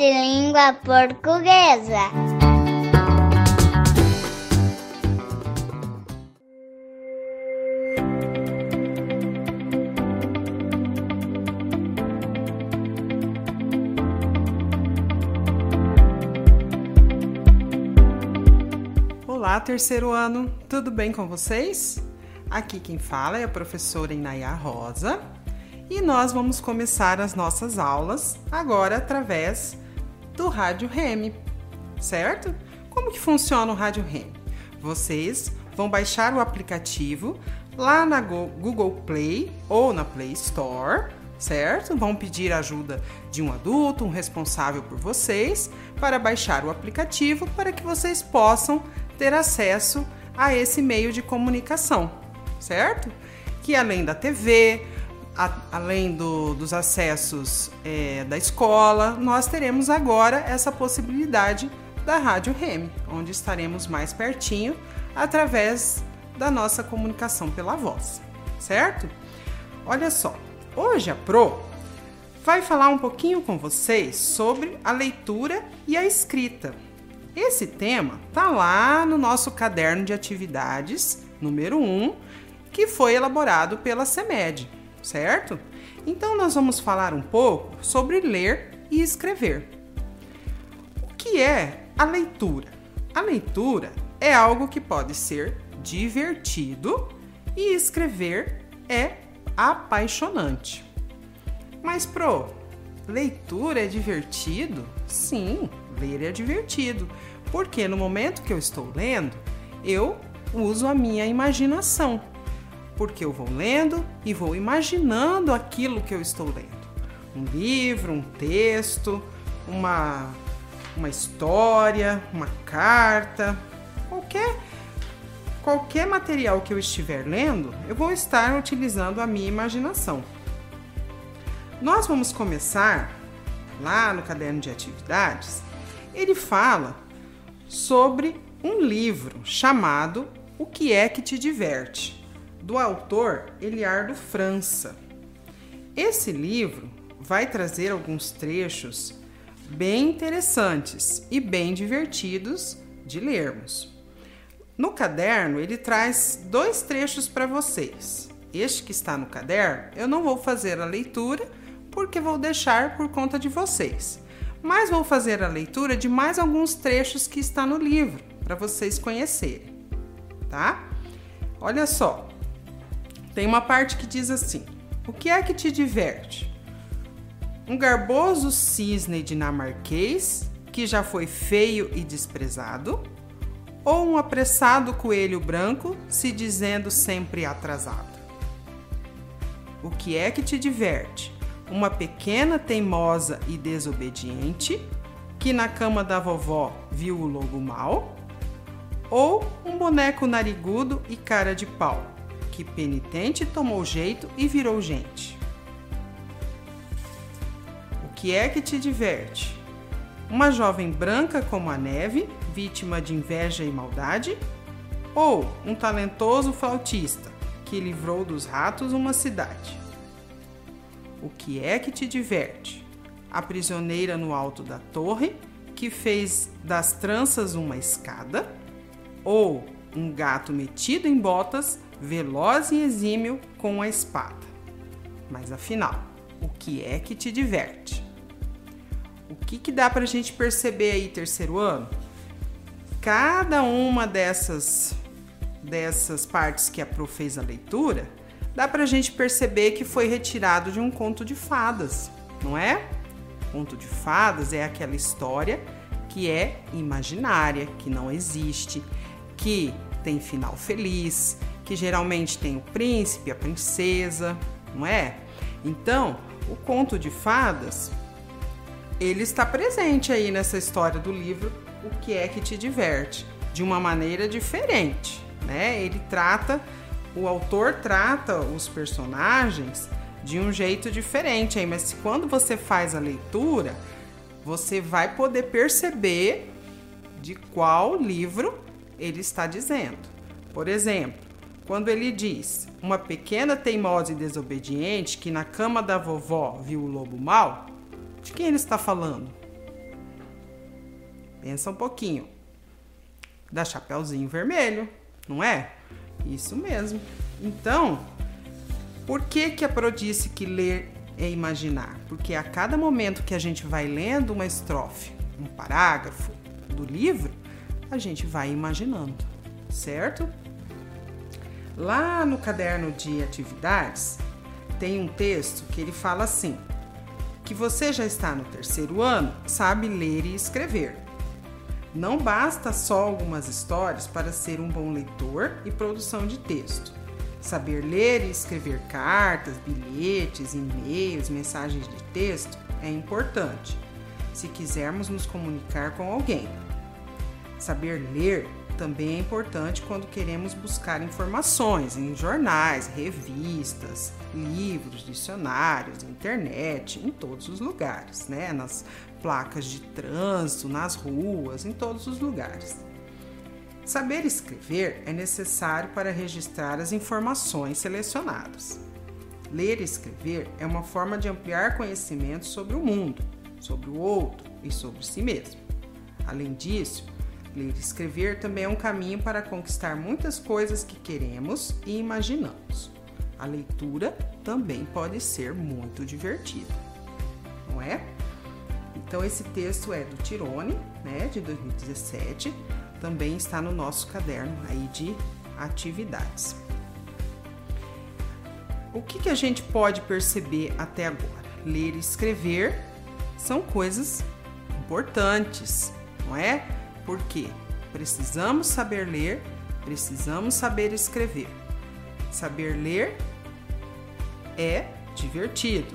de língua portuguesa. Olá, terceiro ano, tudo bem com vocês? Aqui quem fala é a professora Inaya Rosa e nós vamos começar as nossas aulas agora através do Rádio Reme, certo? Como que funciona o Rádio Reme? Vocês vão baixar o aplicativo lá na Google Play ou na Play Store, certo? Vão pedir ajuda de um adulto, um responsável por vocês, para baixar o aplicativo para que vocês possam ter acesso a esse meio de comunicação, certo? Que além da TV, a, além do, dos acessos é, da escola, nós teremos agora essa possibilidade da Rádio Reme, onde estaremos mais pertinho através da nossa comunicação pela voz, certo? Olha só, hoje a Pro vai falar um pouquinho com vocês sobre a leitura e a escrita. Esse tema tá lá no nosso caderno de atividades número 1, que foi elaborado pela CEMED certo? Então nós vamos falar um pouco sobre ler e escrever. O que é a leitura? A leitura é algo que pode ser divertido e escrever é apaixonante. Mas pro, leitura é divertido? Sim, ler é divertido, porque no momento que eu estou lendo, eu uso a minha imaginação porque eu vou lendo e vou imaginando aquilo que eu estou lendo. Um livro, um texto, uma, uma história, uma carta, qualquer qualquer material que eu estiver lendo, eu vou estar utilizando a minha imaginação. Nós vamos começar lá no caderno de atividades. Ele fala sobre um livro chamado O que é que te diverte? Do autor Eliardo França. Esse livro vai trazer alguns trechos bem interessantes e bem divertidos de lermos. No caderno, ele traz dois trechos para vocês. Este que está no caderno, eu não vou fazer a leitura porque vou deixar por conta de vocês. Mas vou fazer a leitura de mais alguns trechos que está no livro para vocês conhecerem, tá? Olha só. Tem uma parte que diz assim: O que é que te diverte? Um garboso cisne dinamarquês que já foi feio e desprezado? Ou um apressado coelho branco se dizendo sempre atrasado? O que é que te diverte? Uma pequena teimosa e desobediente que na cama da vovó viu o lobo mal? Ou um boneco narigudo e cara de pau que penitente tomou jeito e virou gente. O que é que te diverte? Uma jovem branca como a neve, vítima de inveja e maldade? Ou um talentoso flautista que livrou dos ratos uma cidade? O que é que te diverte? A prisioneira no alto da torre que fez das tranças uma escada? Ou um gato metido em botas veloz e exímio com a espada. Mas afinal, o que é que te diverte? O que, que dá para a gente perceber aí, terceiro ano? Cada uma dessas, dessas partes que a Pro fez a leitura, dá para a gente perceber que foi retirado de um conto de fadas, não é? Conto de fadas é aquela história que é imaginária, que não existe, que tem final feliz, que geralmente tem o príncipe, a princesa, não é? Então, o conto de fadas, ele está presente aí nessa história do livro O que é que te diverte, de uma maneira diferente, né? Ele trata, o autor trata os personagens de um jeito diferente aí, mas quando você faz a leitura, você vai poder perceber de qual livro ele está dizendo. Por exemplo, quando ele diz uma pequena teimosa e desobediente que na cama da vovó viu o lobo mau, de quem ele está falando? Pensa um pouquinho. Da Chapeuzinho Vermelho, não é? Isso mesmo. Então, por que que a Pro disse que ler é imaginar? Porque a cada momento que a gente vai lendo uma estrofe, um parágrafo do livro, a gente vai imaginando, certo? Lá no caderno de atividades, tem um texto que ele fala assim: que você já está no terceiro ano, sabe ler e escrever. Não basta só algumas histórias para ser um bom leitor e produção de texto. Saber ler e escrever cartas, bilhetes, e-mails, mensagens de texto é importante se quisermos nos comunicar com alguém. Saber ler também é importante quando queremos buscar informações em jornais, revistas, livros, dicionários, internet, em todos os lugares, né? Nas placas de trânsito, nas ruas, em todos os lugares. Saber escrever é necessário para registrar as informações selecionadas. Ler e escrever é uma forma de ampliar conhecimento sobre o mundo, sobre o outro e sobre si mesmo. Além disso, Ler e escrever também é um caminho para conquistar muitas coisas que queremos e imaginamos. A leitura também pode ser muito divertida, não é? Então esse texto é do Tirone, né, de 2017, também está no nosso caderno aí de atividades. O que, que a gente pode perceber até agora? Ler e escrever são coisas importantes, não é? Porque precisamos saber ler, precisamos saber escrever. Saber ler é divertido.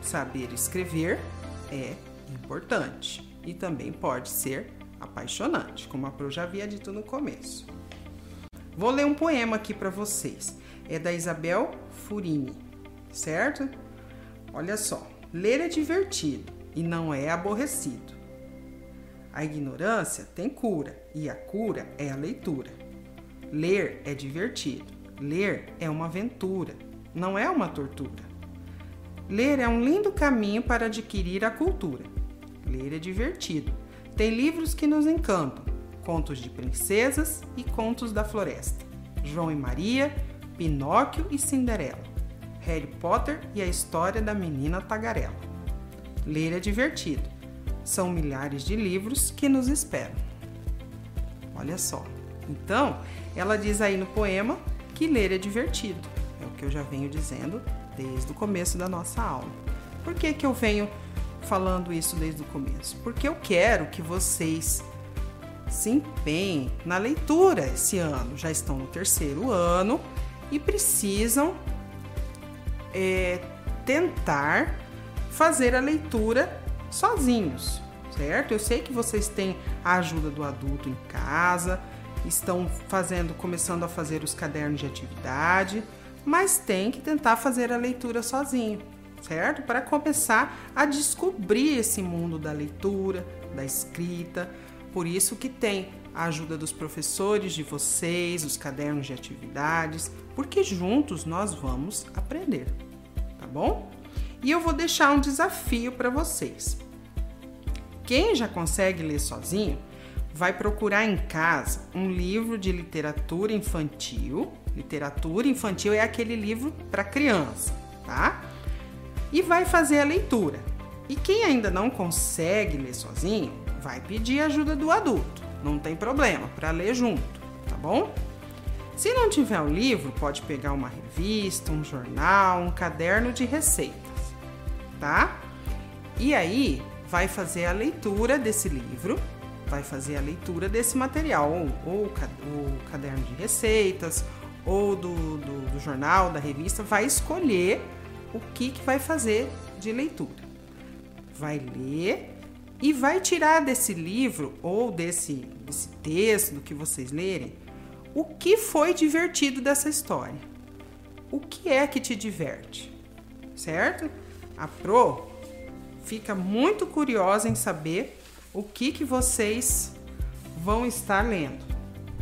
Saber escrever é importante e também pode ser apaixonante, como a Pro já havia dito no começo. Vou ler um poema aqui para vocês. É da Isabel Furini, certo? Olha só. Ler é divertido e não é aborrecido. A ignorância tem cura e a cura é a leitura. Ler é divertido. Ler é uma aventura, não é uma tortura. Ler é um lindo caminho para adquirir a cultura. Ler é divertido. Tem livros que nos encantam: contos de princesas e contos da floresta. João e Maria, Pinóquio e Cinderela. Harry Potter e a história da menina tagarela. Ler é divertido são milhares de livros que nos esperam. Olha só. Então, ela diz aí no poema que ler é divertido. É o que eu já venho dizendo desde o começo da nossa aula. Por que, que eu venho falando isso desde o começo? Porque eu quero que vocês se empenhem na leitura esse ano. Já estão no terceiro ano e precisam é, tentar fazer a leitura sozinhos, certo? Eu sei que vocês têm a ajuda do adulto em casa, estão fazendo, começando a fazer os cadernos de atividade, mas tem que tentar fazer a leitura sozinho, certo? Para começar a descobrir esse mundo da leitura, da escrita. Por isso que tem a ajuda dos professores de vocês, os cadernos de atividades, porque juntos nós vamos aprender, tá bom? E eu vou deixar um desafio para vocês. Quem já consegue ler sozinho, vai procurar em casa um livro de literatura infantil. Literatura infantil é aquele livro para criança, tá? E vai fazer a leitura. E quem ainda não consegue ler sozinho, vai pedir ajuda do adulto. Não tem problema, para ler junto, tá bom? Se não tiver o livro, pode pegar uma revista, um jornal, um caderno de receitas tá? E aí vai fazer a leitura desse livro, vai fazer a leitura desse material, ou, ou o caderno de receitas, ou do, do, do, jornal, da revista, vai escolher o que, que vai fazer de leitura. Vai ler e vai tirar desse livro ou desse, desse texto do que vocês lerem o que foi divertido dessa história. O que é que te diverte, certo? A Pro fica muito curiosa em saber o que, que vocês vão estar lendo.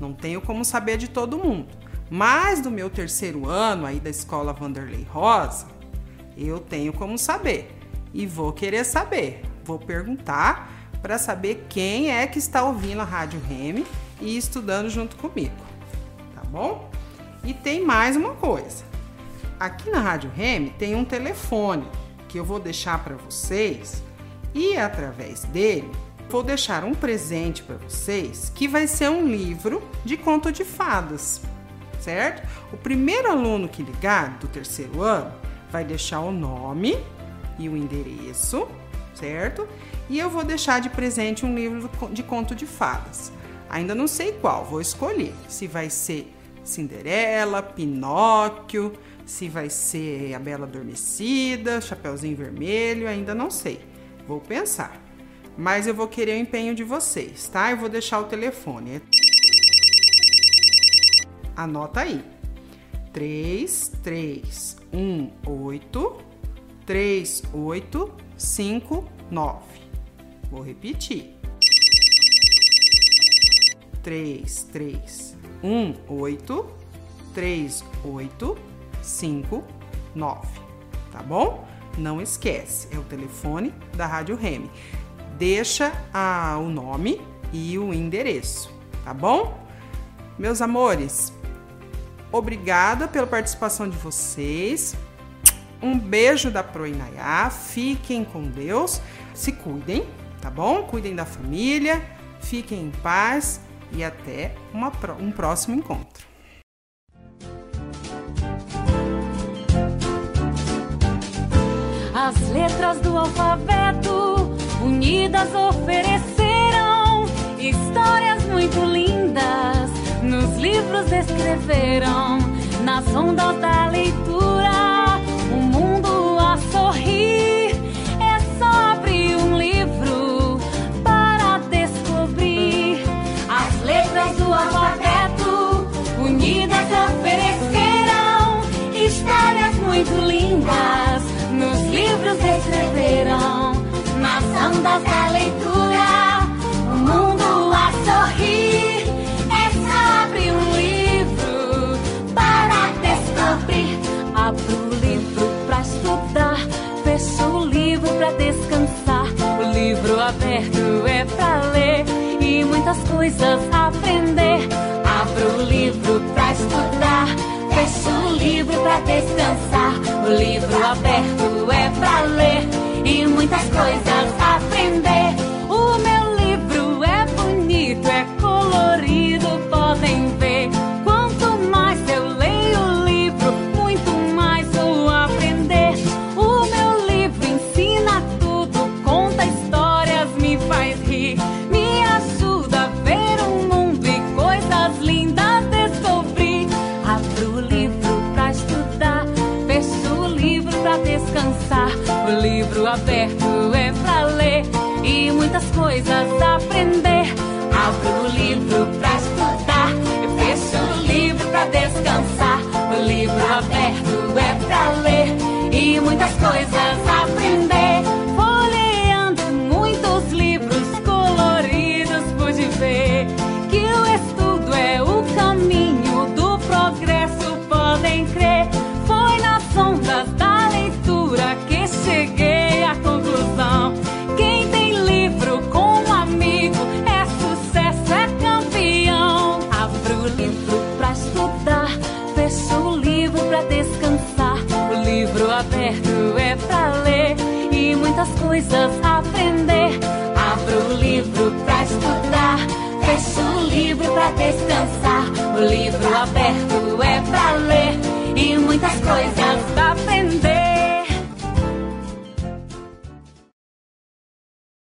Não tenho como saber de todo mundo, mas do meu terceiro ano aí da escola Vanderlei Rosa, eu tenho como saber e vou querer saber. Vou perguntar para saber quem é que está ouvindo a Rádio Reme e estudando junto comigo, tá bom? E tem mais uma coisa. Aqui na Rádio Reme tem um telefone que eu vou deixar para vocês e através dele vou deixar um presente para vocês que vai ser um livro de conto de fadas, certo? O primeiro aluno que ligar do terceiro ano vai deixar o nome e o endereço, certo? E eu vou deixar de presente um livro de conto de fadas. Ainda não sei qual, vou escolher se vai ser Cinderela, Pinóquio, se vai ser a Bela Adormecida, Chapeuzinho Vermelho, ainda não sei. Vou pensar. Mas eu vou querer o empenho de vocês, tá? Eu vou deixar o telefone. Anota aí. 3 3 1 8 3 8 5 9. Vou repetir. 3 3 1 8 3 8 5 9. Tá bom? Não esquece, é o telefone da Rádio Reme. Deixa ah, o nome e o endereço, tá bom? Meus amores, obrigada pela participação de vocês. Um beijo da Proinaiá. Fiquem com Deus. Se cuidem, tá bom? Cuidem da família. Fiquem em paz e até uma, um próximo encontro. As letras do alfabeto unidas ofereceram histórias muito lindas. Nos livros escreveram, nas ondas da leitura, livro para descansar. O livro aberto é para ler e muitas coisas aprender. Abro o livro para estudar, fecho o livro para descansar. O livro aberto é pra ler e muitas coisas aprender. E muitas pra descansar. O livro aberto é pra ler e muitas coisas